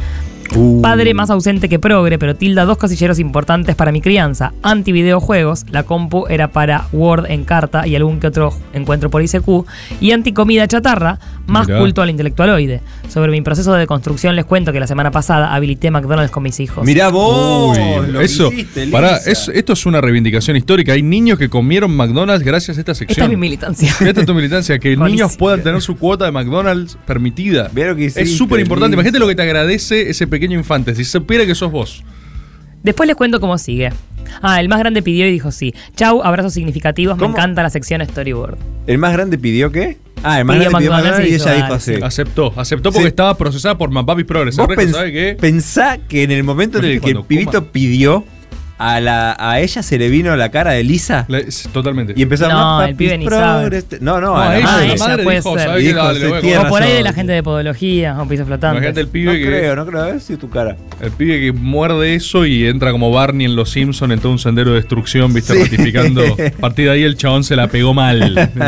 Padre más ausente que progre, pero tilda dos casilleros importantes para mi crianza. Anti-videojuegos, la compu era para Word en carta y algún que otro encuentro por ICQ. Y anti-comida chatarra, más Mirá. culto al intelectualoide. Sobre mi proceso de deconstrucción les cuento que la semana pasada habilité McDonald's con mis hijos. Mirá vos. Uy, lo que eso, hiciste, pará, es- esto es una reivindicación histórica. Hay niños que comieron McDonald's gracias a esta Esta sección. es mi militancia. Esta es tu militancia, que niños puedan tener su cuota de McDonald's permitida. Mirá lo que es súper importante. Imagínate lo que te agradece ese pequeño infante. Si supiera que sos vos. Después les cuento cómo sigue. Ah, el más grande pidió y dijo sí. Chau, abrazos significativos, ¿Cómo? me encanta la sección storyboard. ¿El más grande pidió qué? Ah, el más Pidió grande pidió McDonald's y y ella dijo, dijo dale, sí. Aceptó, aceptó porque Sí. estaba procesada por Mapapi Progress. Vos pens- ¿sabe qué? pensá que en el momento en el ¿Viste que el pibito coma? pidió, a, la, a ella se le vino la cara de Lisa totalmente. y empezó a No, "Mamá, el pibe ni sabe. progres". No, no, No, a la ella, la madre puede dijo, ser. Dijo, Dale, a tiene O por ahí de la gente de podología o piso flotante. Imagínate el No pibe que. creo, no creo. A ver si tu cara. El pibe que muerde eso y entra como Barney en Los Simpsons en todo un sendero de destrucción, viste, Sí. ratificando. A partir de ahí el chabón se la pegó mal.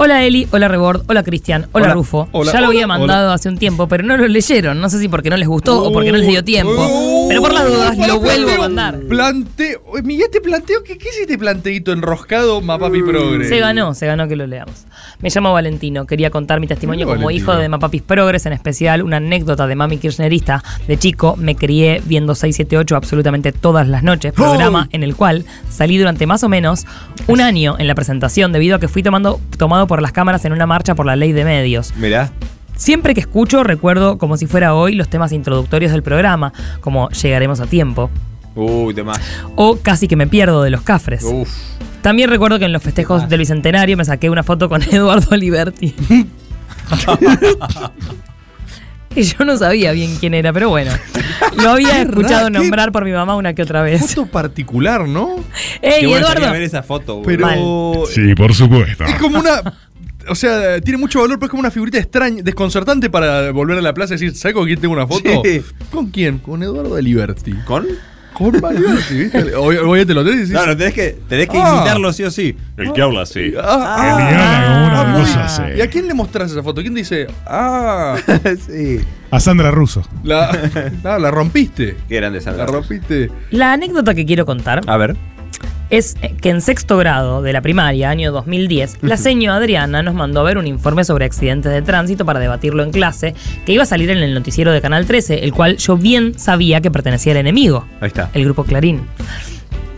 Hola Eli, hola Rebord, hola Cristian, hola, Hola. Rufo. Hola. ya lo había Hola. mandado hace un tiempo, pero no lo leyeron. No sé si porque no les gustó o porque no les dio tiempo. Uh, pero por las dudas para, lo vuelvo a mandar. Planteo. Miguel, este planteo, ¿qué, ¿qué es este planteito enroscado, Mapapi Progress? Se ganó, se ganó que lo leamos. Me llamo Valentino, quería contar mi testimonio como Valentino. hijo de Mapapis Progress, en especial una anécdota de mami kirchnerista. De chico me crié viendo 678 absolutamente todas las noches, programa en el cual salí durante más o menos un año en la presentación debido a que fui tomando, tomado por las cámaras en una marcha por la ley de medios. Mirá. Siempre que escucho recuerdo como si fuera hoy los temas introductorios del programa, como Llegaremos a tiempo, Uy, demás. o Casi que me pierdo de los cafres. Uf. También recuerdo que en los festejos del Bicentenario me saqué una foto con Eduardo Liberti. que yo no sabía bien quién era, pero bueno. Lo había escuchado nombrar por mi mamá una que otra vez. Foto particular, ¿no? ¡Ey, Eduardo! ver esa foto, güey. Pero. Sí, por supuesto. Es como una. O sea, tiene mucho valor, pero es como una figurita extraña, desconcertante para volver a la plaza y decir, ¿sabes con quién tengo una foto? Sí. ¿Con quién? Con Eduardo de Liberty. ¿Con? Con Liberty, ¿viste? Oye, oye, te lo tenés y decís. No, no, tenés que, tenés que Ah. imitarlo sí o sí. El que habla así. Ah, Eliana, como una muy- cosa así. ¿Y a quién le mostrás esa foto? ¿Quién dice? Ah, sí. A Sandra Russo. la, ah, la rompiste. Qué grande La Sandra. rompiste. La anécdota que quiero contar A ver. Es que en sexto grado de la primaria, año 2010, la señora Adriana nos mandó a ver un informe sobre accidentes de tránsito para debatirlo en clase, que iba a salir en el noticiero de Canal 13, el cual yo bien sabía que pertenecía al enemigo. Ahí está. el grupo Clarín.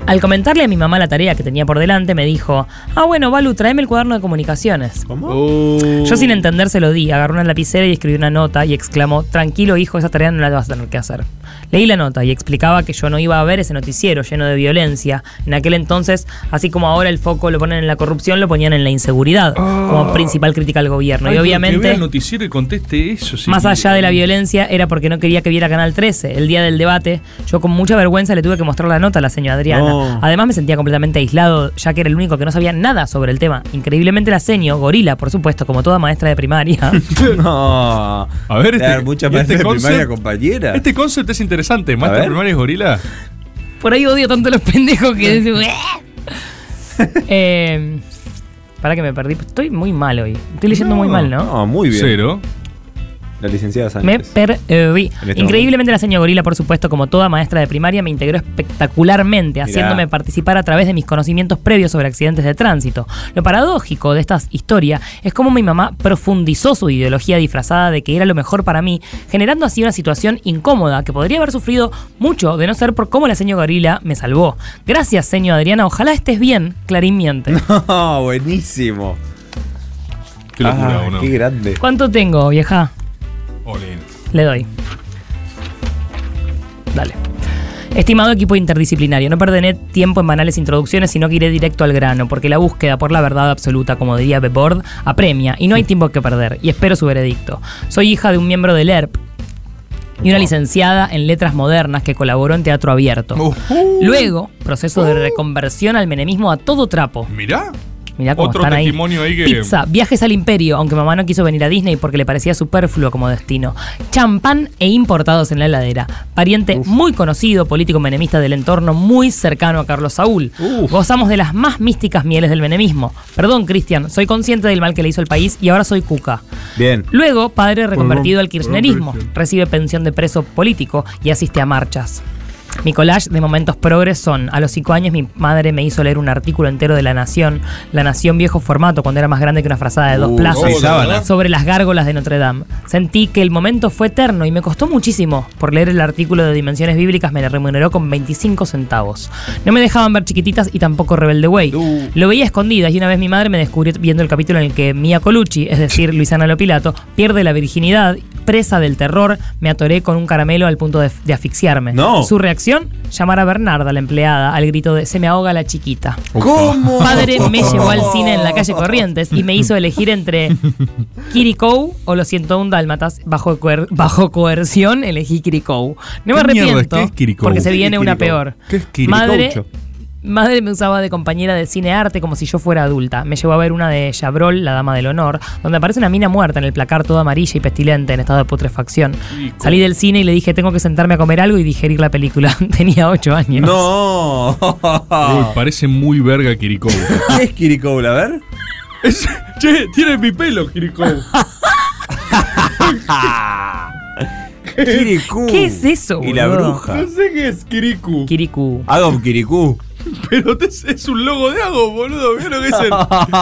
Al comentarle a mi mamá la tarea que tenía por delante, me dijo, ah, bueno, Balu, tráeme el cuaderno de comunicaciones. ¿Cómo? Oh. Yo sin entender se lo di, agarró una lapicera y escribió una nota y exclamó, tranquilo hijo, esa tarea no la vas a tener que hacer. Leí la nota y explicaba que yo no iba a ver ese noticiero lleno de violencia. En aquel entonces, así como ahora el foco lo ponen en la corrupción, lo ponían en la inseguridad, como principal crítica al gobierno. Ay, y pero Que vea obviamente... el noticiero y conteste eso. sí. Más allá de la violencia, era porque no quería que viera Canal 13. El día del debate, yo con mucha vergüenza le tuve que mostrar la nota a la señora Adriana. No. Además, me sentía completamente aislado, ya que era el único que no sabía nada sobre el tema. Increíblemente, la seño, gorila, por supuesto, como toda maestra de primaria. No. A ver, este, mucha maestra este de primaria concept- compañera. Este concepto es interesante. ¿Maestra ver. primaria es gorila? Por ahí odio tanto a los pendejos que. eh, para que me perdí. Estoy muy mal hoy. Estoy leyendo muy mal, ¿no? No, muy bien. Cero. La licenciada Sánchez. Me perdí. Este Increíblemente la señora Gorila, por supuesto, como toda maestra de primaria, me integró espectacularmente, haciéndome participar a través de mis conocimientos previos sobre accidentes de tránsito. Lo paradójico de esta historia es cómo mi mamá profundizó su ideología disfrazada de que era lo mejor para mí, generando así una situación incómoda que podría haber sufrido mucho de no ser por cómo la señora Gorila me salvó. Gracias, señor Adriana. Ojalá estés bien, Clarín miente. No, buenísimo. Qué locura, Ah. Qué grande. ¿Cuánto tengo, vieja? Olin. Le doy. Dale. Estimado equipo interdisciplinario, no perderé tiempo en banales introducciones, sino que iré directo al grano, porque la búsqueda por la verdad absoluta, como diría Bebord, apremia y no hay tiempo que perder, y espero su veredicto. Soy hija de un miembro del ERP y una licenciada en letras modernas que colaboró en teatro abierto. Luego, proceso de reconversión al menemismo a todo trapo. Mirá. Mirá cómo Otro están testimonio ahí que- Pizza, viajes al imperio, aunque mamá no quiso venir a Disney porque le parecía superfluo como destino. Champán e importados en la heladera. Pariente muy conocido, político menemista del entorno, muy cercano a Carlos Saúl. Gozamos de las más místicas mieles del menemismo. Perdón, Cristian, soy consciente del mal que le hizo el país y ahora soy cuca. Bien. Luego, padre reconvertido Perdón, al kirchnerismo. perdón. Recibe pensión de preso político y asiste a marchas. Mi collage de momentos progres son, a los cinco años mi madre me hizo leer un artículo entero de La Nación, La Nación viejo formato, cuando era más grande que una frazada de dos Uh, plazas, sábanas. sobre las gárgolas de Notre Dame. Sentí que el momento fue eterno y me costó muchísimo. Por leer el artículo de Dimensiones Bíblicas me la remuneró con 25 centavos. No me dejaban ver chiquititas y tampoco Rebelde Way. Uh. Lo veía escondidas y una vez mi madre me descubrió viendo el capítulo en el que Mia Colucci, es decir, Luisana Lopilato, pierde la virginidad, presa del terror, me atoré con un caramelo al punto de, de asfixiarme. No. Su reacción, llamar a Bernarda, la empleada, al grito de se me ahoga la chiquita. ¿Cómo? Padre me llevó al cine en la calle Corrientes y me hizo elegir entre Kiriko o los 101 dálmatas. Bajo, coer- bajo coerción elegí Kiriko. No me arrepiento ¿Qué es Kiriko? porque se ¿Qué es viene una peor. ¿Qué es Kiriko? Madre. Madre me usaba de compañera de cine arte como si yo fuera adulta. Me llevó a ver una de Chabrol, La Dama del Honor, donde aparece una mina muerta en el placar toda amarilla y pestilente en estado de putrefacción. Salí del cine y le dije tengo que sentarme a comer algo y digerir la película. Tenía 8 años. No. Uy, parece muy verga Kiriko. ¿Qué es Kirikoul? A ver. Es- che, tiene mi pelo, Kiriko. Kirikú. ¿Qué es eso, Y la bruja. No sé qué es Kiriku. Kiriku. Hago Kirikú. Pero te- es un logo de Ago, boludo. Mira lo que es el.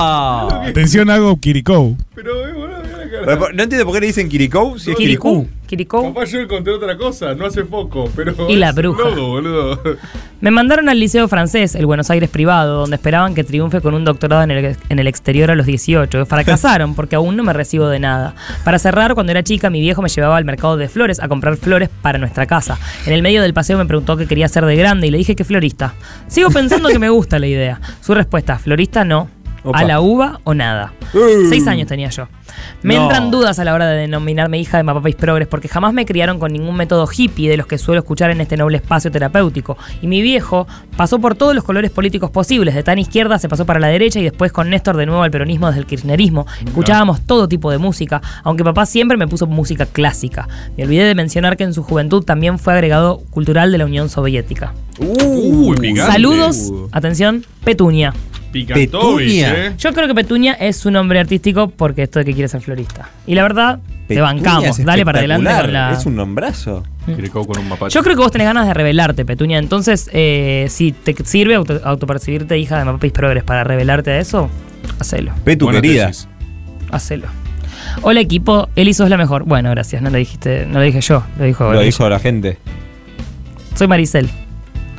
Atención, hago Kiriko. Pero, eh, boludo, mira la cara. No entiendo por qué le dicen Kiriko si es. Kirikú. Kirikou. Capaz yo encontré otra cosa, no hace foco, pero. Y la bruja. logo, boludo. Me mandaron al liceo francés, el Buenos Aires privado, donde esperaban que triunfe con un doctorado en el, en el exterior a los 18. Fracasaron porque aún no me recibo de nada. Para cerrar, cuando era chica, mi viejo me llevaba al mercado de flores a comprar flores para nuestra casa. En el medio del paseo me preguntó qué quería hacer de grande y le dije que florista. Sigo pensando que me gusta la idea. Su respuesta, florista no. Opa. A la uva o nada. Uh. Seis años tenía yo. Me No. entran dudas a la hora de denominarme hija de Mapapis Progres porque jamás me criaron con ningún método hippie de los que suelo escuchar en este noble espacio terapéutico. Y mi viejo pasó por todos los colores políticos posibles. De tan izquierda se pasó para la derecha y después con Néstor de nuevo al peronismo desde el kirchnerismo. Escuchábamos todo tipo de música, aunque papá siempre me puso música clásica. Me olvidé de mencionar que en su juventud también fue agregado cultural de la Unión Soviética. Uy, picante. Saludos, atención, Petunia. Picantovich, Petunia. eh. Yo creo que Petunia es su nombre artístico porque esto de que quiere ser florista. Y la verdad, te Petunia bancamos. es Dale para adelante espectacular. con la. Es un nombrazo. Kiriko con un mapache. Yo creo que vos tenés ganas de revelarte, Petunia. Entonces, eh, si te sirve auto- autopercibirte hija de Mapapis Progres para revelarte a eso, hacelo. Petu Buena querida. tesis. Hacelo. Hola equipo, Eli sos la mejor. Bueno, gracias, no lo dijiste, no lo dije yo, lo dijo Lo dijo la gente. Soy Maricel.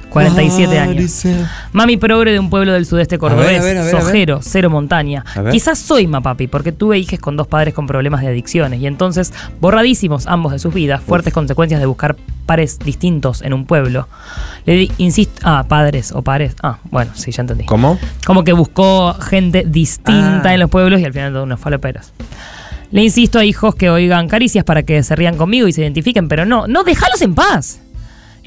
47 años. Mami progre de un pueblo del sudeste cordobés, a ver, a ver, a ver. sojero, cero montaña. Quizás soy mapapi, porque tuve hijas con dos padres con problemas de adicciones y entonces, borradísimos ambos de sus vidas, fuertes consecuencias de buscar pares distintos en un pueblo. Le di, insisto, ah, padres o pares. Ah, bueno, sí, ya entendí. ¿Cómo? Como que buscó gente distinta Ah. en los pueblos y al final todo unos faloperos. Le insisto a hijos que oigan caricias para que se rían conmigo y se identifiquen, pero no, no, déjalos en paz.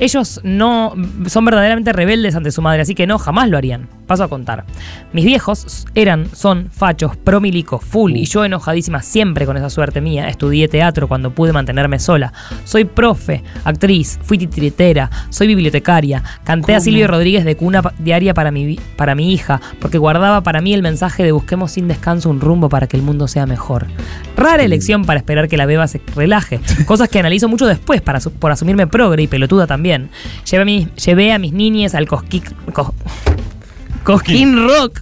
Ellos no son verdaderamente rebeldes ante su madre, así que no, jamás lo harían. Paso a contar. Mis viejos eran, son fachos, promilico, full, y yo enojadísima siempre con esa suerte mía. Estudié teatro cuando pude mantenerme sola. Soy profe, actriz, fui titiritera, soy bibliotecaria. Canté a Silvio Rodríguez de cuna diaria para mi, para mi hija, porque guardaba para mí el mensaje de busquemos sin descanso un rumbo para que el mundo sea mejor. Rara elección para esperar que la beba se relaje. Cosas que analizo mucho después para su- por asumirme progre y pelotuda también. Llevé a, mi- llevé a mis niñes al cosqui, cos- Cosquín Rock.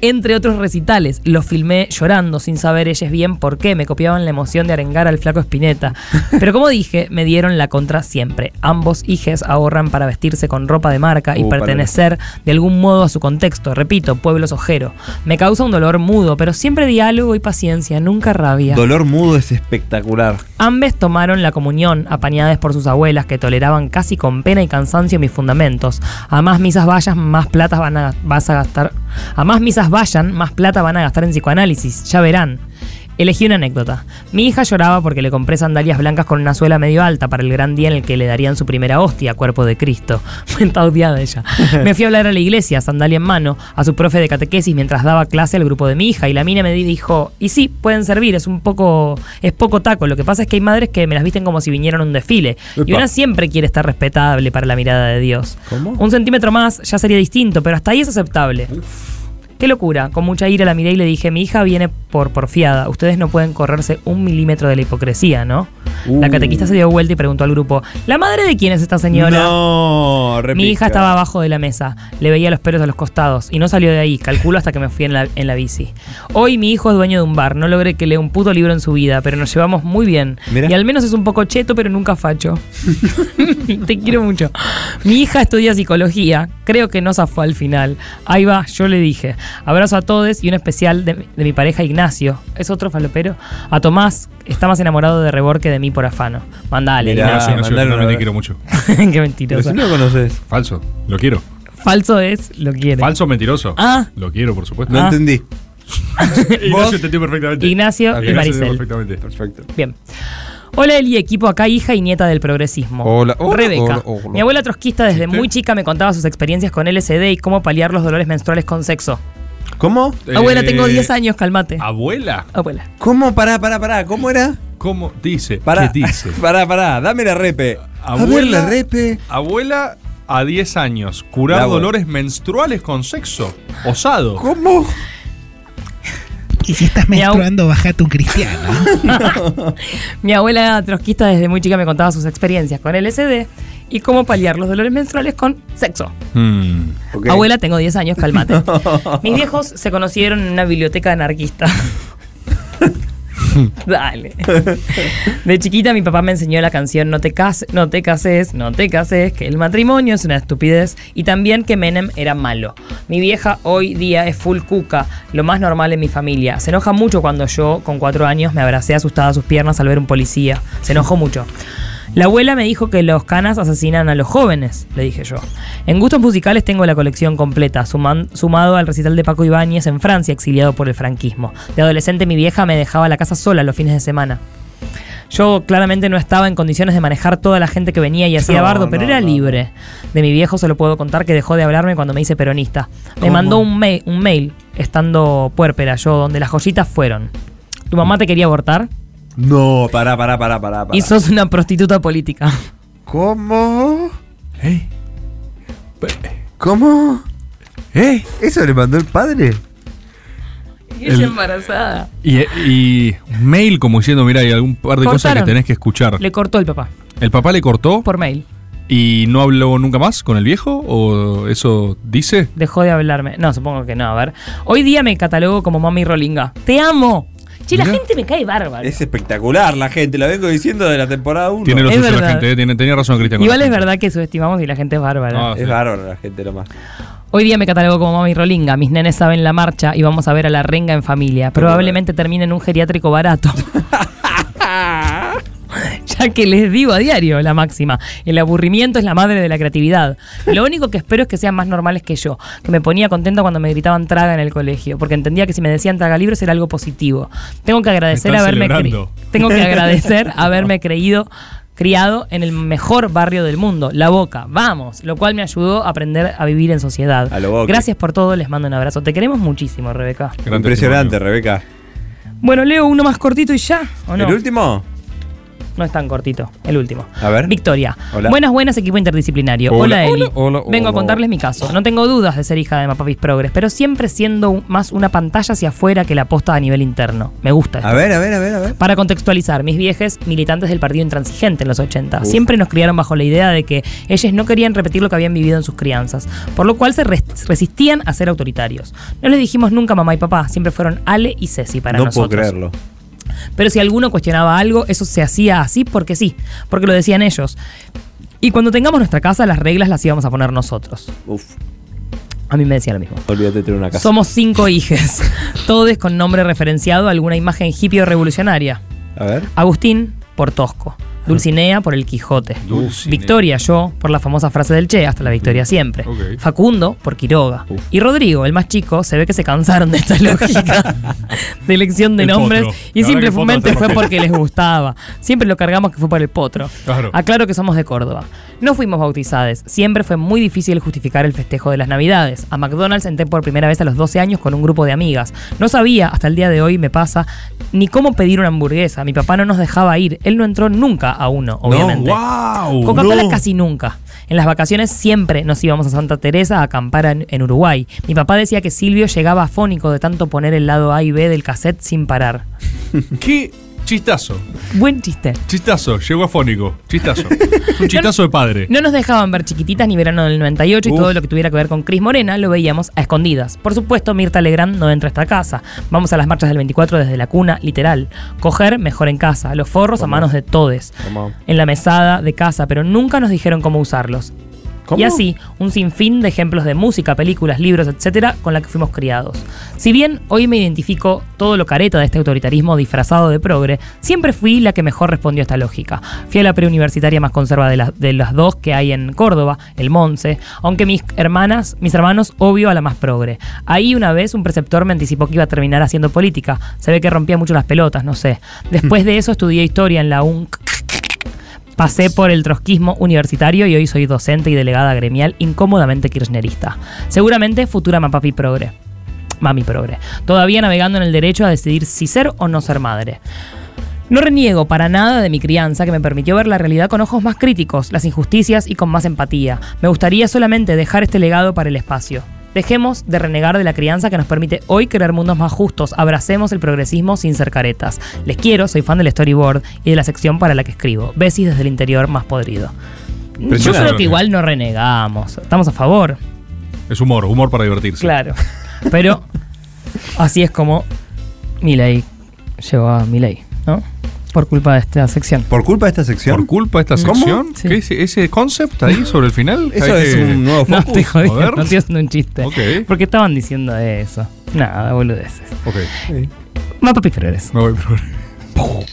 Entre otros recitales, los filmé llorando sin saber ellas bien por qué. Me copiaban la emoción de arengar al flaco Espineta. Pero como dije, me dieron la contra siempre. Ambos hijes ahorran para vestirse con ropa de marca y Uh, pertenecer de algún modo a su contexto. Repito, pueblos ojero. Me causa un dolor mudo, pero siempre diálogo y paciencia, nunca rabia. Dolor mudo es espectacular. Ambes tomaron la comunión, apañadas por sus abuelas que toleraban casi con pena y cansancio mis fundamentos. A más misas vayan, más plata van a, vas a gastar. A más misas vayan, más plata van a gastar en psicoanálisis. Ya verán. Elegí una anécdota. Mi hija lloraba porque le compré sandalias blancas con una suela medio alta para el gran día en el que le darían su primera hostia, cuerpo de Cristo. Está odiada ella. Me fui a hablar a la iglesia, sandalia en mano, a su profe de catequesis mientras daba clase al grupo de mi hija y la mina me dijo, y sí, pueden servir, es un poco, es poco taco. Lo que pasa es que hay madres que me las visten como si vinieran a un desfile. Y una siempre quiere estar respetable para la mirada de Dios. ¿Cómo? Un centímetro más ya sería distinto, pero hasta ahí es aceptable. Qué locura. Con mucha ira la miré y le dije, mi hija viene por porfiada. Ustedes no pueden correrse un milímetro de la hipocresía, ¿no? La Uh. catequista se dio vuelta y preguntó al grupo, ¿la madre de quién es esta señora? No, repica. Mi hija estaba abajo de la mesa, le veía los pelos a los costados y no salió de ahí, calculo hasta que me fui en la, en la bici. Hoy mi hijo es dueño de un bar, no logré que lea un puto libro en su vida, pero nos llevamos muy bien. Y al menos es un poco cheto, pero nunca facho. Te quiero mucho. Mi hija estudia psicología, creo que no zafó al final. Ahí va, yo le dije. Abrazo a todos y un especial de, de mi pareja Ignacio. ¿Es otro falopero? A Tomás, está más enamorado de Rebor que de mí por afano. Mandale, Mirá. Ignacio. Ignacio, mandale también te quiero mucho. Qué Pero mentiroso. si no lo conoces. Falso, lo quiero. Falso es, lo quiere. Falso mentiroso. Ah. Lo quiero, por supuesto. No Ah. entendí. Ignacio entendió perfectamente. Ignacio Ok, y Ignacio Maricel. perfectamente. Perfecto. Bien. Hola Eli, equipo acá, hija y nieta del progresismo. Hola, hola, Rebeca. hola, hola. Mi abuela trotskista desde muy chica me contaba sus experiencias con LSD y cómo paliar los dolores menstruales con sexo. ¿Cómo? Abuela, Eh, tengo 10 años, calmate. ¿Abuela? Abuela. ¿Cómo? Pará, pará, pará. ¿Cómo era? ¿Cómo dice? Pará. ¿Qué dice? Pará, pará. Dame la repe. Abuela- la repe. Abuela a 10 años. Curar dolores menstruales con sexo. Osado. ¿Cómo? Y si estás menstruando, bajate un cristiano. Mi abuela trotskista desde muy chica me contaba sus experiencias con LSD y cómo paliar los dolores menstruales con sexo. Hmm. Ok. Abuela, tengo 10 años, calmate. Mis viejos se conocieron en una biblioteca anarquista. Dale. De chiquita mi papá me enseñó la canción No te cases, no te cases, no te cases, que el matrimonio es una estupidez y también que Menem era malo. Mi vieja hoy día es full cuca, lo más normal en mi familia. Se enoja mucho cuando yo, con cuatro años, me abracé asustada a sus piernas al ver un policía. Se enojó mucho. La abuela me dijo que los canas asesinan a los jóvenes, le dije yo. En gustos musicales tengo la colección completa, suman- sumado al recital de Paco Ibáñez en Francia, exiliado por el franquismo. De adolescente mi vieja me dejaba la casa sola los fines de semana. Yo claramente no estaba en condiciones de manejar toda la gente que venía y hacía No, bardo, pero no, era libre. De mi viejo solo puedo contar que dejó de hablarme cuando me hice peronista. Me mandó un, mail, un mail, estando puérpera yo, donde las joyitas fueron. ¿Tu mamá te quería abortar? No, pará, pará, pará, pará. pará. Y sos una prostituta política. ¿Cómo? ¿Eh? ¿Cómo? ¿Eh? ¿Eso le mandó el padre? Y El- ella embarazada. Y, y mail como diciendo, mira, hay algún par de cosas que tenés que escuchar. Le cortó el papá, ¿El papá le cortó por mail. y no habló nunca más con el viejo? ¿O eso dice? Dejó de hablarme. No, supongo que no. A ver. Hoy día me catalogo como mami rolinga. ¡Te amo! Che, la gente me cae bárbaro. Es espectacular la gente, la vengo diciendo de la temporada 1. Tiene lo Es suyo la verdad. gente, eh, tiene, tenía razón Cristian. Igual es verdad que subestimamos y la gente es bárbara. Es bárbaro la gente nomás. Hoy día me catalogo como mami rolinga. Mis nenes saben la marcha y vamos a ver a la renga en familia. Probablemente termine en un geriátrico barato. ya que les digo a diario la máxima. El aburrimiento es la madre de la creatividad. Lo único que espero es que sean más normales que yo. Que me ponía contento cuando me gritaban traga en el colegio. Porque entendía que si me decían traga libros era algo positivo. Tengo que agradecer haberme. Tengo que agradecer haberme creído criado en el mejor barrio del mundo, La Boca. Vamos, lo cual me ayudó a aprender a vivir en sociedad. A lo Boca. Gracias por todo, les mando un abrazo. Te queremos muchísimo, Rebeca. Impresionante. Rebeca. Bueno, leo uno más cortito y ya, ¿o no? ¿El último? No es tan cortito, el último. A ver. Victoria. Hola. Buenas, buenas, equipo interdisciplinario. Hola, Hola, Eli. hola, hola, Vengo a contarles mi caso. No tengo dudas de ser hija de Mapapis Progres, pero siempre siendo más una pantalla hacia afuera que la posta a nivel interno. Me gusta esto. A ver, a ver, a ver, a ver. Para contextualizar, mis viejes, militantes del partido intransigente en los 80, siempre nos criaron bajo la idea de que ellos no querían repetir lo que habían vivido en sus crianzas, por lo cual se res- resistían a ser autoritarios. No les dijimos nunca mamá y papá, siempre fueron Ale y Ceci para no nosotros. puedo creerlo. Pero si alguno cuestionaba algo, eso se hacía así porque sí, porque lo decían ellos. Y cuando tengamos nuestra casa, las reglas las íbamos a poner nosotros. Uf, A mí me decían lo mismo. olvídate de tener una casa. Somos cinco hijes, todos con nombre referenciado a alguna imagen hippie o revolucionaria. A ver. Agustín, por Tosco. Dulcinea, por el Quijote. Dulcinea. Victoria, yo, por la famosa frase del Che, hasta la victoria siempre. Ok. Facundo, por Quiroga. Uf. Y Rodrigo, el más chico, se ve que se cansaron de esta lógica de elección de El nombres. potro. Y La simplemente fue porque les gustaba. Siempre lo cargamos que fue por el potro. Claro. Aclaro que somos de Córdoba. No fuimos bautizados. Siempre fue muy difícil justificar el festejo de las Navidades. A McDonald's entré por primera vez a los 12 años con un grupo de amigas. No sabía, hasta el día de hoy me pasa, ni cómo pedir una hamburguesa. Mi papá no nos dejaba ir. Él no entró nunca a uno, obviamente. wow. Coca-Cola no. casi nunca. En las vacaciones siempre nos íbamos a Santa Teresa a acampar en, en Uruguay. Mi papá decía que Silvio llegaba afónico de tanto poner el lado A y B del cassette sin parar. Qué chistazo. Buen chiste. Chistazo. Llegó afónico. Chistazo. Un chistazo de padre. No nos dejaban ver chiquititas ni verano del 98 y todo lo que tuviera que ver con Cris Morena lo veíamos a escondidas. Por supuesto, Mirta Legrand no entra a esta casa. Vamos a las marchas del 24 desde la cuna, literal. Coger mejor en casa, los forros a manos de todes. En la mesada de casa, pero nunca nos dijeron cómo usarlos. ¿Cómo? Y así, un sinfín de ejemplos de música, películas, libros, etcétera, con la que fuimos criados. Si bien hoy me identifico todo lo careta de este autoritarismo disfrazado de progre, siempre fui la que mejor respondió a esta lógica. Fui a la preuniversitaria más conserva de, la- de las dos que hay en Córdoba, el Monse, aunque mis hermanas, mis hermanos, obvio a la más progre. Ahí una vez un preceptor me anticipó que iba a terminar haciendo política. Se ve que rompía mucho las pelotas, no sé. Después de eso estudié historia en la UNC Pasé por el trotskismo universitario y hoy soy docente y delegada gremial incómodamente kirchnerista. Seguramente futura mapapi progre. Mami progre. Todavía navegando en el derecho a decidir si ser o no ser madre. No reniego para nada de mi crianza que me permitió ver la realidad con ojos más críticos, las injusticias y con más empatía. Me gustaría solamente dejar este legado para el espacio. Dejemos de renegar de la crianza que nos permite hoy crear mundos más justos. Abracemos el progresismo sin ser caretas. Les quiero, soy fan del storyboard y de la sección para la que escribo. Besis desde el interior más podrido. Yo creo que igual no renegamos. Estamos a favor, Es humor, humor para divertirse. claro. Pero así es como Milei llegó a Milei. Por culpa de esta sección. Por culpa de esta sección. Por culpa de esta ¿Cómo? sección, Sí. ¿qué es ese concept ahí sobre el final? Eso es que- un nuevo No focus. ver. no estoy haciendo un chiste. Ok. Porque estaban diciendo eso. Nada, boludeces. Ok. Mapa Pifreres. Me voy, pero-